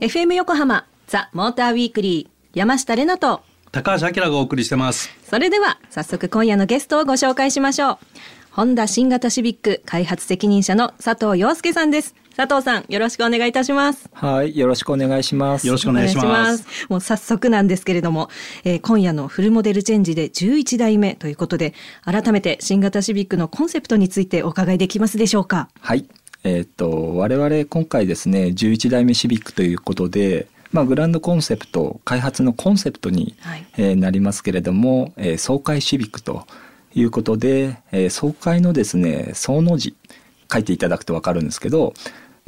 FM 横浜ザ・モーターウィークリー山下れなと。高橋明がお送りしてます。それでは早速今夜のゲストをご紹介しましょう。ホンダ新型シビック開発責任者の佐藤洋介さんです佐藤さんよろしくお願いいたします。はいよろしくお願いします。よろしくお願いします。もう早速なんですけれども、えー、今夜のフルモデルチェンジで11代目ということで改めて新型シビックのコンセプトについてお伺いできますでしょうか？はい。えーと、我々今回ですね11代目シビックということで、まあ、グランドコンセプト開発のコンセプトに、はい、えー、なりますけれども、えー、爽快シビックということで、えー、爽快のですね総の字書いていただくと分かるんですけど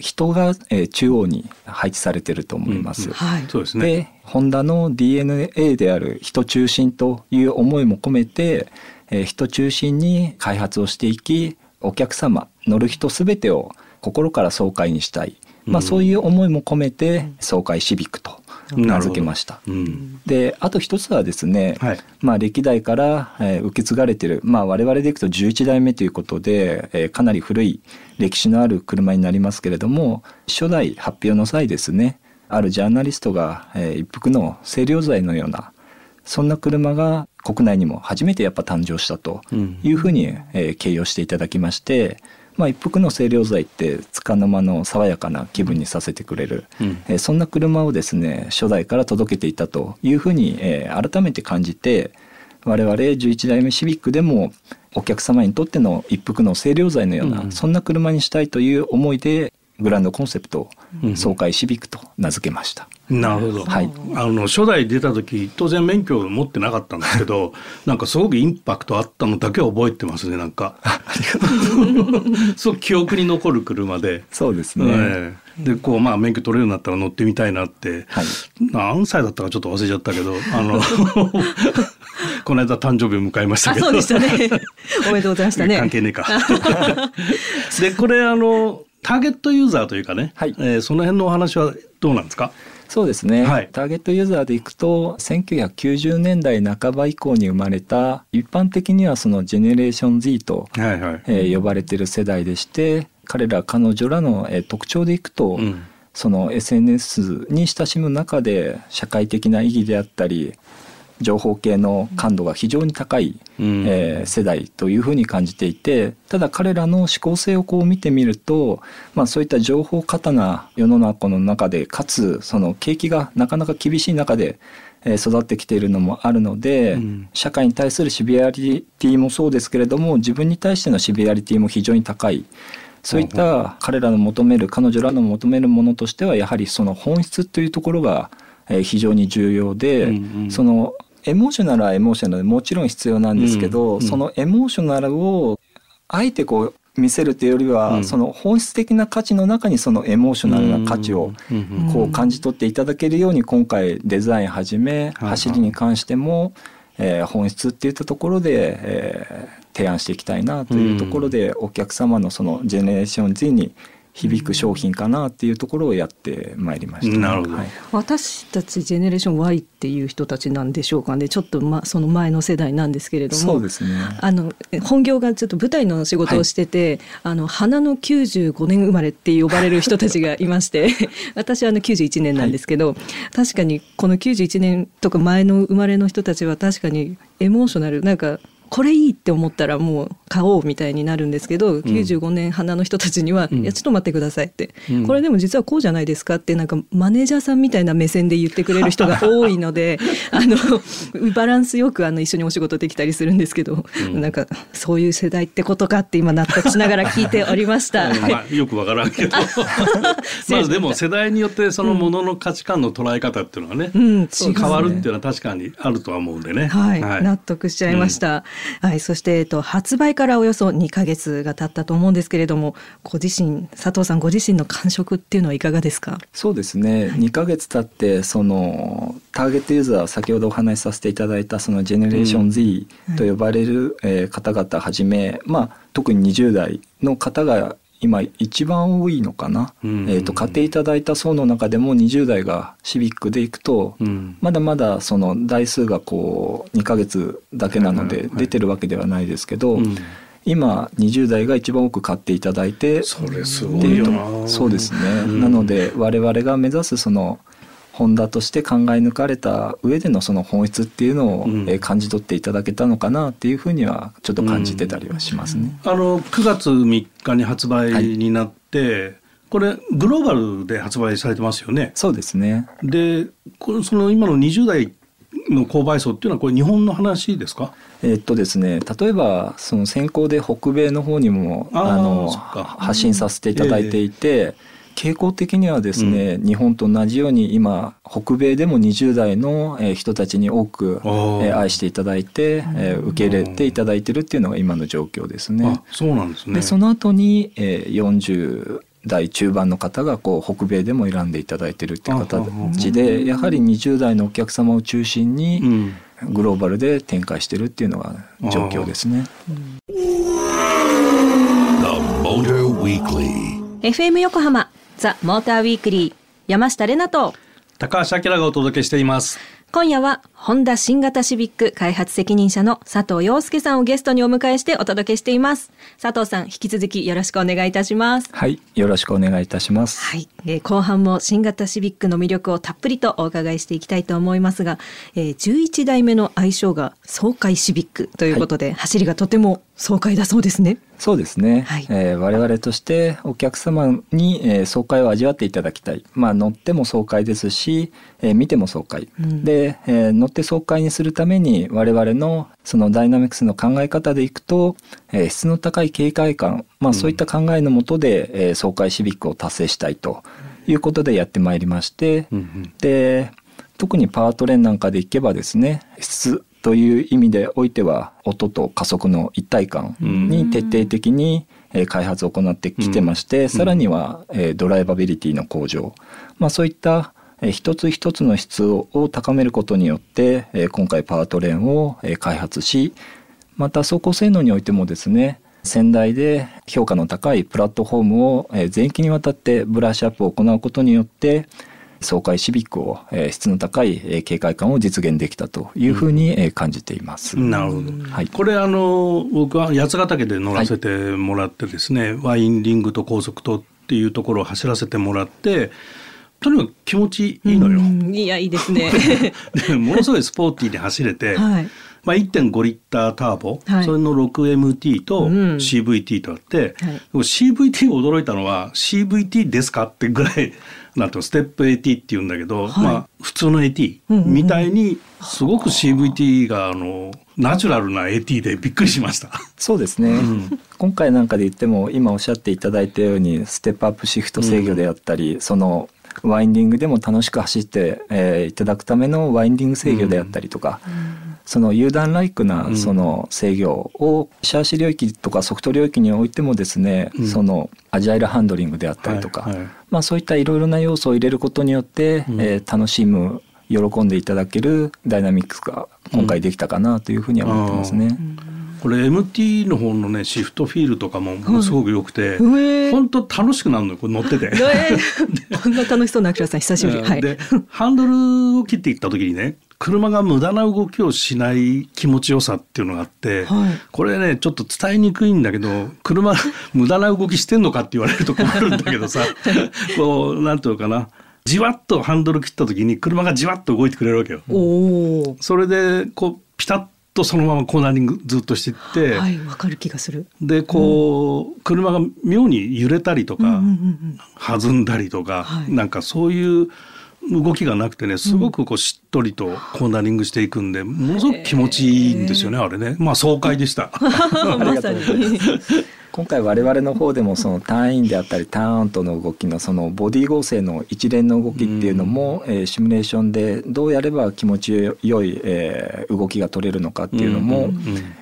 人が、えー、中央に配置されてると思います。うんはい、そうですね。でホンダの DNA である人中心という思いも込めて、えー、人中心に開発をしていきお客様乗る人すべてを心から爽快にしたい、まあ、そういう思いも込めて爽快シビックと名付けました。うん、であと一つはですね、はい、まあ、歴代から、えー、受け継がれてる、まあ、我々でいくと11代目ということで、えー、かなり古い歴史のある車になりますけれども初代発表の際ですねあるジャーナリストが、えー、一服の清涼剤のようなそんな車が国内にも初めてやっぱ誕生したというふうに、えー、形容していただきましてまあ、一服の清涼剤って束の間の爽やかな気分にさせてくれる、うん、えー、そんな車をですね初代から届けていたというふうに、えー、改めて感じて我々11代目シビックでもお客様にとっての一服の清涼剤のような、うん、そんな車にしたいという思いでグランドコンセプト爽快シビックと名付けました。なるほど、はい、あの初代出た時当然免許を持ってなかったんですけど なんかすごくインパクトあったのだけは覚えてますねなんか。そう記憶に残る車で。そうですね、えー、でこうまあ免許取れるようになったら乗ってみたいなって、はい、何歳だったかちょっと忘れちゃったけどあの この間誕生日を迎えましたけど。そうでしたね。おめでとうございましたね。関係ねえか。でこれあのターゲットユーザーというかね、はい。えー、その辺のお話はどうなんですか？そうですね、はい、ターゲットユーザーでいくと1990年代半ば以降に生まれた一般的にはそのジェネレーション Z と、はいはい、えー、呼ばれている世代でして彼ら彼女らの、えー、特徴でいくと、うん、その SNS に親しむ中で社会的な意義であったり情報系の感度が非常に高い、うん、えー、世代というふうに感じていてただ彼らの思考性をこう見てみると、まあ、そういった情報過多な世の中の中でかつその景気がなかなか厳しい中で育ってきているのもあるので、うん、社会に対するシビアリティもそうですけれども自分に対してのシビアリティも非常に高い。そういった彼らの求める彼女らの求めるものとしてはやはりその本質というところが非常に重要で、うんうん、そのエモーショナルはエモーショナルもちろん必要なんですけど、うん、そのエモーショナルをあえてこう見せるというよりは、うん、その本質的な価値の中にそのエモーショナルな価値をこう感じ取っていただけるように今回デザインはじめ走りに関しても、えー、本質っていったところで、えー、提案していきたいなというところで、お客様のそのジェネレーション Z に響く商品かなっていうところをやってまいりました、なるほど、はい、私たちジェネレーション Y っていう人たちなんでしょうかね。ちょっとまその前の世代なんですけれども。そうですね。あの本業がちょっと舞台の仕事をしてて、はい、あの花の95年生まれって呼ばれる人たちがいまして 私はあの91年なんですけど、はい、確かにこの91年とか前の生まれの人たちは確かにエモーショナルなんかこれいいって思ったらもう買おうみたいになるんですけど、うん、95年花の人たちには、うん、いやちょっと待ってくださいって、うん、これでも実はこうじゃないですかってなんかマネージャーさんみたいな目線で言ってくれる人が多いので あのバランスよくあの一緒にお仕事できたりするんですけど、うん、なんかそういう世代ってことかって今納得しながら聞いておりました。まあ、よくわからんけど。まあでも世代によってそのものの価値観の捉え方っていうのはね、うん、変わるっていうのは確かにあるとは思うんでね。はい、はい、納得しちゃいました。はい、そして、えっと、発売からおよそ2か月が経ったと思うんですけれどもご自身佐藤さんご自身の感触っていうのはいかがですか？そうですね、はい、2か月経ってそのターゲットユーザー先ほどお話しさせていただいたそのジェネレーション Z と呼ばれる、うんえー、方々はじめ、まあ、特に20代の方が今一番多いのかな、うん。えーと、買っていただいた層の中でも20代がシビックでいくと、うん、まだまだその台数がこう2ヶ月だけなので出てるわけではないですけど、うん、今20代が一番多く買っていただいてそれすごいそうですね、うん、なので我々が目指すそのホンダとして考え抜かれた上でのその本質っていうのを、え感じ取っていただけたのかなっていうふうにはちょっと感じてたりはしますね。うん、あの9月3日に発売になって、はい、これグローバルで発売されてますよね。そうですね。で、これその今の20代の購買層っていうのはこれ日本の話ですか？えっとですね、例えばその先行で北米の方にもあの発信させていただいていて。えー傾向的にはですね、うん、日本と同じように今北米でも20代の人たちに多く愛していただいて受け入れていただいてるっていうのが今の状況ですね。そうなんですね。でその後に40代中盤の方がこう北米でも選んでいただいてるっていう形でやはり20代のお客様を中心にグローバルで展開してるっていうのが状況ですね。FM 横浜ザ・モーターウィークリー山下れなと。高橋明がお届けしています。今夜はホンダ新型シビック開発責任者の佐藤洋介さんをゲストにお迎えしてお届けしています。佐藤さん引き続きよろしくお願いいたします。はいよろしくお願いいたします。はい、えー、後半も新型シビックの魅力をたっぷりとお伺いしていきたいと思いますが、えー、11代目の愛称が爽快シビックということで、はい、走りがとても爽快だそうですね。そうですね、はい、えー、我々としてお客様に、えー、爽快を味わっていただきたい。まあ乗っても爽快ですし、えー、見ても爽快、うん、で、えー、乗って爽快にするために我々のそのダイナミクスの考え方でいくと、えー、質の高い警戒感、まあ、そういった考えのもとで、うん、えー、爽快シビックを達成したいということでやってまいりまして、うんうん、で特にパワートレーンなんかでいけばですね質という意味でおいては音と加速の一体感に徹底的に開発を行ってきてまして、さらにはドライバビリティの向上、まあ、そういった一つ一つの質を高めることによって今回パワートレーンを開発しまた走行性能においてもですね先代で評価の高いプラットフォームを全域にわたってブラッシュアップを行うことによって爽快シビックを、えー、質の高い、えー、警戒感を実現できたというふうに、えー、感じています。なるほど。はい、これあの僕は八ヶ岳で乗らせてもらってですね、はい、ワインリングと高速とっていうところを走らせてもらって。とにかく気持ちいいのよ。いやいいですね。ものすごいスポーティーで走れて、はい、まあ、1.5リッターターボ、はい、それの 6MT と CVT とあって、うんはい、CVT 驚いたのは CVT ですかってぐらい なんとステップ AT って言うんだけど、はい、まあ普通の AT みたいにすごく CVT があのナチュラルな AT でびっくりしました。そうですね、うん、今回なんかで言っても今おっしゃっていただいたようにステップアップシフト制御であったり、うん、そのワインディングでも楽しく走って、えー、いただくためのワインディング制御であったりとか、うん、その有段ライクなその制御をシャーシ領域とかソフト領域においてもですね、うん、そのアジャイルハンドリングであったりとか、はいはい、まあ、そういったいろいろな要素を入れることによって、うん、えー、楽しむ喜んでいただけるダイナミックスが今回できたかなというふうには思ってますね。うんこれ MT の方のねシフトフィールとかもものすごく良くて、本当楽しくなるのよこれ乗ってて。こんな楽しそうなアクションさん久しぶり。はい、でハンドルを切っていった時にね車が無駄な動きをしない気持ちよさっていうのがあって、はい、これねちょっと伝えにくいんだけど 車無駄な動きしてんのかって言われると困るんだけどさ こうなんていうかな。じわっとハンドル切った時に車がじわっと動いてくれるわけよ。それでこうピタッとそのままコーナリングずっとしていってはいわかる気がする。でこう、うん、車が妙に揺れたりとか、うんうんうん、弾んだりとか、はい、なんかそういう動きがなくてねすごくこうしっとりとコーナリングしていくんでものすごく気持ちいいんですよねあれね。まあ爽快でした。まさに。今回我々の方でもそのターンインであったりターンアウトの動きのそのボディ合成の一連の動きっていうのも、えー、シミュレーションでどうやれば気持ちよい、えー、動きが取れるのかっていうのも、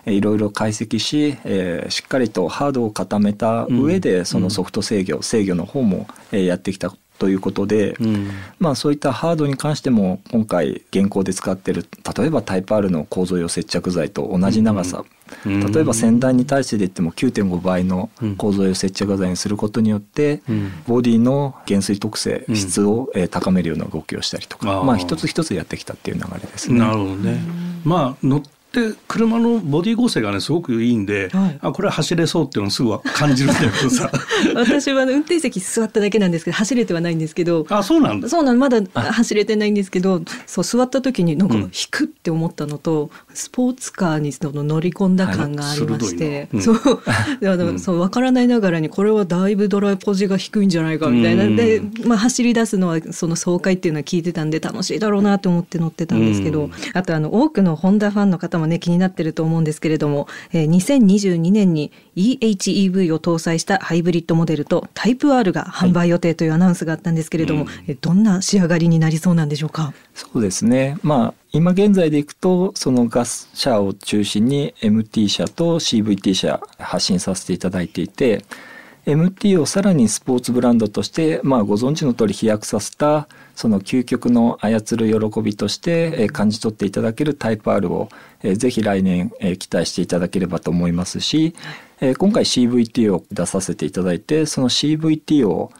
えー、いろいろ解析し、えー、しっかりとハードを固めた上でそのソフト制御、制御の方も、えー、やってきたということで、うん、まあそういったハードに関しても今回現行で使ってる例えばタイプ R の構造用接着剤と同じ長さ、うん、例えば先端に対してで言っても9.5倍の構造用接着剤にすることによって、うん、ボディの減衰特性、質を高めるような動きをしたりとか、まあ一つ一つやってきたっていう流れですね。なるほどね。まあ乗っで車のボディ構成がねすごくいいんで、はい、あこれは走れそうっていうのをすぐ感じるんだけどさ私は運転席座っただけなんですけど走れてはないんですけどあそうなんだ。そうなんまだ走れてないんですけどそう座った時になんか引くって思ったのと、うん、スポーツカーにその乗り込んだ感がありまして、はい。うん、そう。そう分からないながらにこれはだいぶドライポジが低いんじゃないかみたいな、で、まあ、走り出すのはその爽快っていうのは聞いてたんで楽しいだろうなと思って乗ってたんですけど、あとあの多くのホンダファンの方もね気になってると思うんですけれども、えー、2022年に EHEV を搭載したハイブリッドモデルとタイプ R が販売予定というアナウンスがあったんですけれども、はい、どんな仕上がりになりそうなんでしょうか？そうですね。まあ今現在でいくとそのガス車を中心に MT 車と CVT 車発信させていただいていて MT をさらにスポーツブランドとして、まあ、ご存知の通り飛躍させたその究極の操る喜びとして感じ取っていただけるタイプ R をぜひ来年期待していただければと思いますし今回 CVT を出させていただいてその CVT を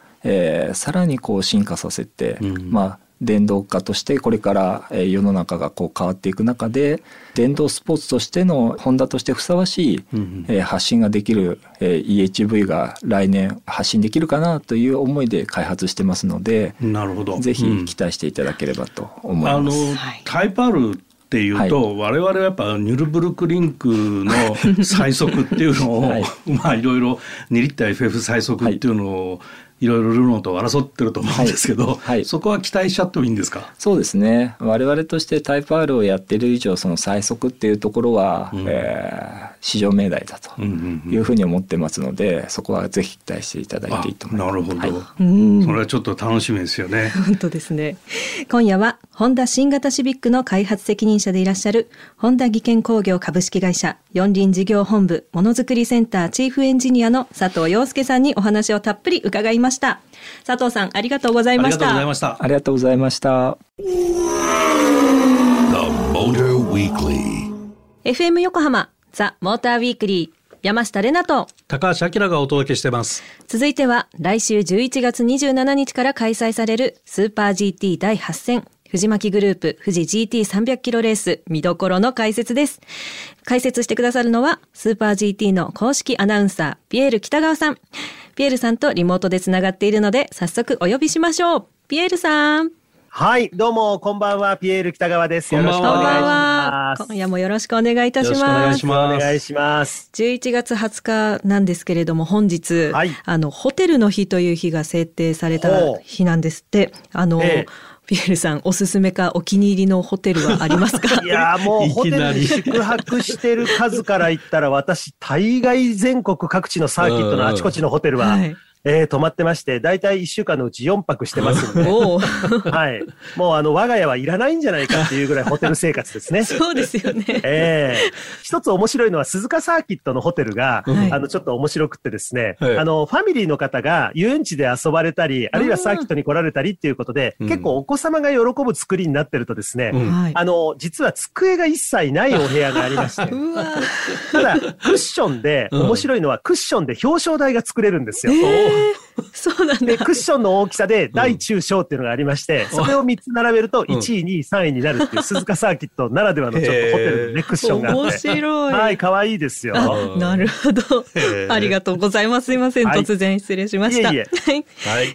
さらにこう進化させて、うん、まあ電動化としてこれから世の中がこう変わっていく中で電動スポーツとしてのホンダとしてふさわしい発信ができる EHV が来年発信できるかなという思いで開発してますのでなるほど。ぜひ期待していただければと思います。あのタイプ R っていうと、はい、我々はやっぱニュルブルクリンクの 最速っていうのを、はい、まあいろいろ2リッター FF 最速っていうのをいろいろルノーと争ってると思うんですけど、はい。はい、そこは期待しちゃってもいいんですか？そうですね。我々としてタイプ R をやってる以上その最速っていうところは、うん、えー、市場命題だというふうに思ってますので、うんうんうん、そこはぜひ期待していただいていいと思います。なるほど、はい、それはちょっと楽しみですよね。本当ですね。今夜はホンダ新型シビックの開発責任者でいらっしゃるホンダ技研工業株式会社四輪事業本部ものづくりセンターチーフエンジニアの佐藤洋介さんにお話をたっぷり伺いました。佐藤さんありがとうございました。ありがとうございました。ありがとうございました。FM 横浜ザ・モーターウィークリー山下れなと。高橋明がお届けしてます。続いては来週11月27日から開催されるスーパー GT 第8戦藤巻グループ富士 GT300 キロレース見どころの解説です。解説してくださるのはスーパー GT の公式アナウンサーピエール北川さん。ピエールさんとリモートでつながっているので早速お呼びしましょう。ピエールさん。はい、どうも、こんばんは、ピエール北川です。よろしくお願いします。今夜もよろしくお願いいたします。お願いします。お願いします。11月20日なんですけれども、本日、はい、あの、ホテルの日という日が制定された日なんですって、あの、ええピエールさん、おすすめかお気に入りのホテルはありますか？いやもうホテルに宿泊してる数から言ったら、私、大概全国各地のサーキットのあちこちのホテルは、はいえー、泊まってまして、大体1週間のうち4泊してますんで、はい。もうあの、我が家はいらないんじゃないかっていうぐらいホテル生活ですね。そうですよね。ええー、一つ面白いのは、鈴鹿サーキットのホテルが、はい、あの、ちょっと面白くってですね、はい、あの、ファミリーの方が遊園地で遊ばれたり、あるいはサーキットに来られたりっていうことで、結構お子様が喜ぶ作りになってるとですね、うん、あの、実は机が一切ないお部屋がありまして、ただ、クッションで、面白いのはクッションで表彰台が作れるんですよ。そうなんで、クッションの大きさで大中小っていうのがありまして、それを3つ並べると1位、2位、3位になるっていう鈴鹿サーキットならではのちょっとホテルのね、クッションがあって。面白い。はい、可愛いですよ。なるほど。ありがとうございます。すいません。突然失礼しました。はい。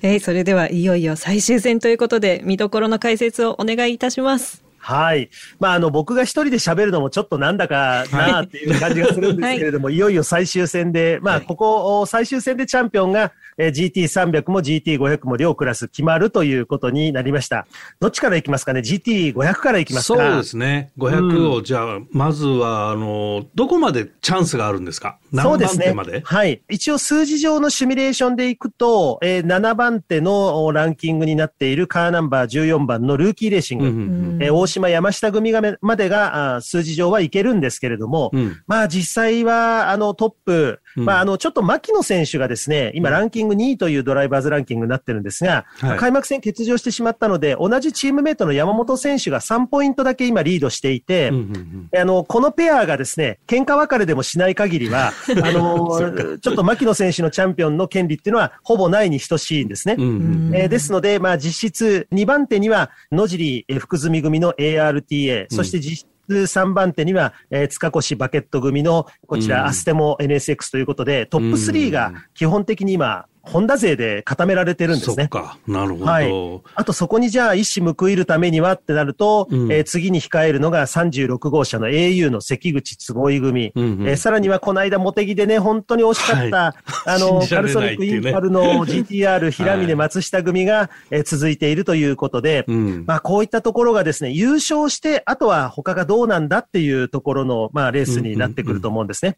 えそれではいよいよ最終戦ということで、見どころの解説をお願いいたします。はい。まあ、あの、僕が一人で喋るのもちょっとなんだかなっていう感じがするんですけれども、はい、いよいよ最終戦で、まあ、ここ、最終戦でチャンピオンが、えー、GT300 も GT500 も両クラス決まるということになりました。どっちからいきますかね ?GT500 からいきますか？そうですね。500を、じゃあ、まずは、あの、どこまでチャンスがあるんですか？そうですね。はい。一応数字上のシミュレーションでいくと、えー、7番手のランキングになっているカーナンバー14番のルーキーレーシング、うんうん、えー、大島山下組がまでがあ数字上はいけるんですけれども、うん、まあ実際はあのトップ、まああのちょっと牧野選手がですね、今ランキング2位というドライバーズランキングになってるんですが、はい、開幕戦欠場してしまったので、同じチームメイトの山本選手が3ポイントだけ今リードしていて、うんうんうん、あの、このペアがですね、喧嘩別れでもしない限りは、あの、ちょっと牧野選手のチャンピオンの権利っていうのはほぼないに等しいんですね。うんうん、えー、ですので、まあ実質2番手には野尻福住組の ARTA、そして実3番手には、えー、塚越バケット組の、こちら、アステモ NSX ということで、トップ3が基本的に今、ホンダ勢で固められてるんですね。なるほど。はい。あとそこにじゃあ一矢報いるためにはってなると、うん、えー、次に控えるのが36号車の au の関口坪井組。うんうん、えー、さらにはこの間モテギでね、本当に惜しかった、はい、あの、カルソニックインパルの GTR 平峰松下組が、えー、続いているということで、うん、まあこういったところがですね、優勝して、あとは他がどうなんだっていうところの、まあレースになってくると思うんですね。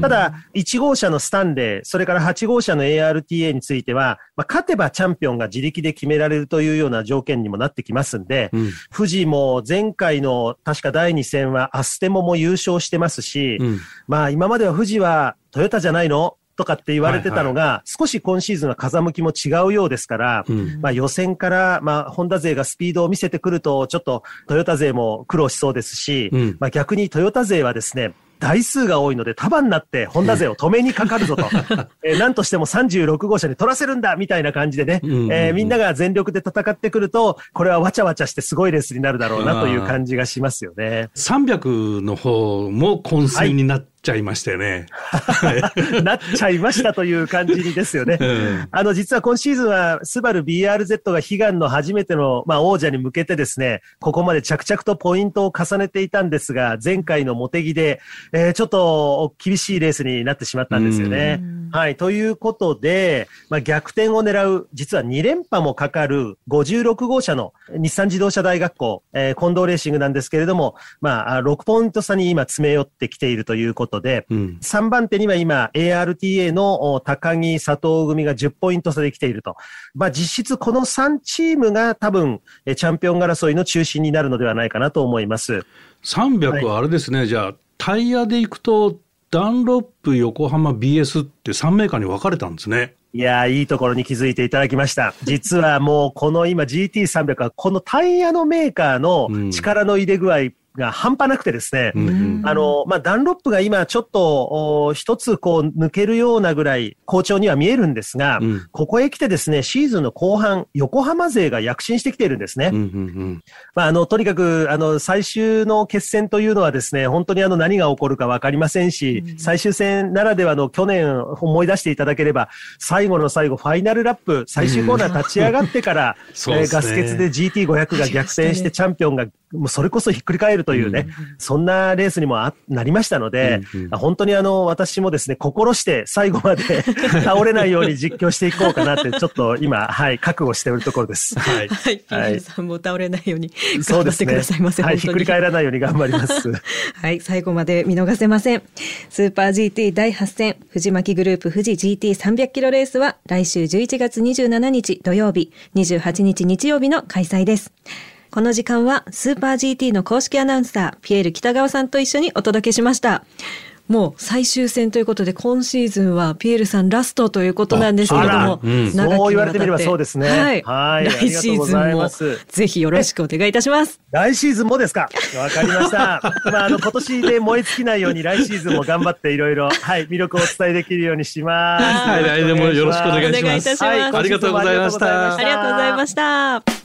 ただ、1号車のスタンレー、それから8号車の ARTA PA については、まあ、勝てばチャンピオンが自力で決められるというような条件にもなってきますんで、うん、富士も前回の確か第2戦はアステモも優勝してますし、うん、まあ今までは富士はトヨタじゃないの？とかって言われてたのが、はいはい、少し今シーズンは風向きも違うようですから、うん、まあ予選から、まあホンダ勢がスピードを見せてくると、ちょっとトヨタ勢も苦労しそうですし、うん、まあ逆にトヨタ勢はですね、台数が多いので束になってホンダ勢を止めにかかるぞと、えー、何としても36号車に取らせるんだみたいな感じでね、えー、みんなが全力で戦ってくると、これはわちゃわちゃしてすごいレースになるだろうなという感じがしますよね。300の方も混戦になっちゃいましたよね。なっちゃいましたという感じにですよね。うん、あの、実は今シーズンは、スバル BRZ が悲願の初めての、まあ、王者に向けてですね、ここまで着々とポイントを重ねていたんですが、前回のモテギで、えー、ちょっと厳しいレースになってしまったんですよね。はい。ということで、まあ、逆転を狙う、実は2連覇もかかる56号車の日産自動車大学校、えー、近藤レーシングなんですけれども、まあ、6ポイント差に今詰め寄ってきているということことで、うん、3番手には今 ARTA の高木佐藤組が10ポイント差で来ていると。まあ実質この3チームが多分チャンピオン争いの中心になるのではないかなと思います。300はあれですね、はい、じゃあタイヤでいくとダンロップ横浜 BS って3メーカーに分かれたんですね。いやいいところに気づいていただきました。実はもうこの今 GT300 はこのタイヤのメーカーの力の入れ具合、が半端なくてですね、うん、あの、まあ、ダンロップが今ちょっと、一つこう抜けるようなぐらい好調には見えるんですが、うん、ここへ来てですね、シーズンの後半、横浜勢が躍進してきているんですね。うんうんうん、まあ、あの、とにかく、あの、最終の決戦というのはですね、本当にあの、何が起こるかわかりませんし、うん、最終戦ならではの去年思い出していただければ、最後の最後、ファイナルラップ、最終コーナー立ち上がってから、うん、えー、ガス欠で GT500 が逆転してチャンピオンがもうそれこそひっくり返るというね、うん、そんなレースにもなりましたので、うんうん、本当にあの、私もですね、心して最後まで 倒れないように実況していこうかなって、ちょっと今、はい、覚悟しているところです。はい。はい。はい、さんも倒れないように頑張ってくださいませ。ね、はい、ひっくり返らないように頑張ります。はい、最後まで見逃せません。スーパー GT 第8戦、藤巻グループ富士 GT300 キロレースは来週11月27日土曜日、28日日曜日の開催です。この時間はスーパー GT の公式アナウンサー、ピエール北川さんと一緒にお届けしました。もう最終戦ということで、今シーズンはピエールさんラストということなんですけれども、うん、そう言われてみればそうですね。はい。はい来シーズンもぜひよろしくお願いいたします。来シーズンもですか？わかりました。まあ、あの、今年で燃え尽きないように来シーズンも頑張っていろいろ、はい、魅力をお伝えできるようにします。はい、来年もよろしくお願いします。はい、ありがとうございました。ありがとうございました。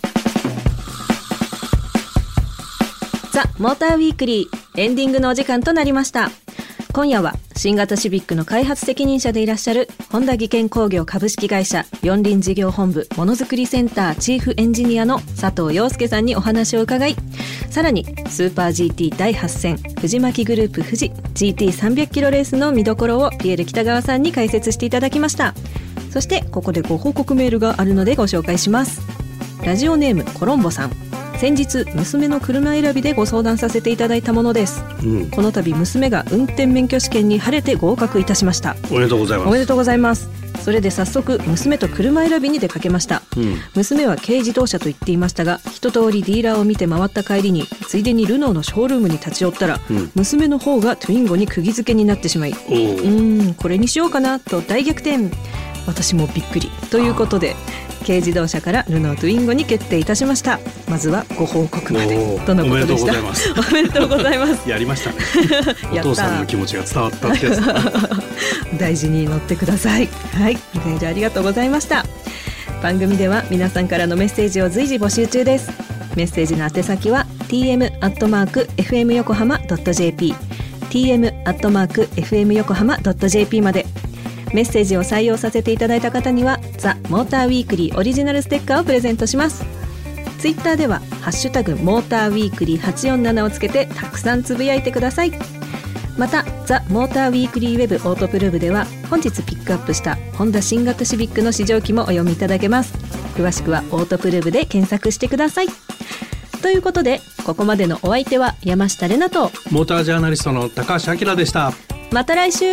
ザ・モーターウィークリーエンディングのお時間となりました。今夜は新型シビックの開発責任者でいらっしゃる本田技研工業株式会社四輪事業本部ものづくりセンターチーフエンジニアの佐藤洋介さんにお話を伺いさらにスーパー GT 第8戦藤巻グループ富士 GT300 キロレースの見どころをピエール北川さんに解説していただきました。そしてここでご報告メールがあるのでご紹介します。ラジオネームコロンボさん。先日娘の車選びでご相談させていただいたものです、うん、この度娘が運転免許試験に晴れて合格いたしました。おめでとうございます。おめでとうございます。それで早速娘と車選びに出かけました、うん、娘は軽自動車と言っていましたが一通りディーラーを見て回った帰りについでにルノーのショールームに立ち寄ったら、うん、娘の方がトゥインゴに釘付けになってしまいうんこれにしようかなと大逆転。私もびっくり。ということで軽自動車からルノートゥインゴに決定いたしました。まずはご報告まで。とのことでした？おめでとうございます。やりましたね。お父さんの気持ちが伝わったってやつ大事に乗ってください。はいメールありがとうございました。番組では皆さんからのメッセージを随時募集中です。メッセージの宛先は tm アットマーク fm 横浜ドット jp tm アットマーク fm 横浜ドット jp までメッセージを採用させていただいた方にはザ・モーターウィークリーオリジナルステッカーをプレゼントします。ツイッターではハッシュタグモーターウィークリー847をつけてたくさんつぶやいてください。またザ・モーターウィークリーウェブオートプルーブでは本日ピックアップしたホンダ新型シビックの試乗機もお読みいただけます。詳しくはオートプルーブで検索してください。ということでここまでのお相手は山下れなとモータージャーナリストの高橋明でした。また来週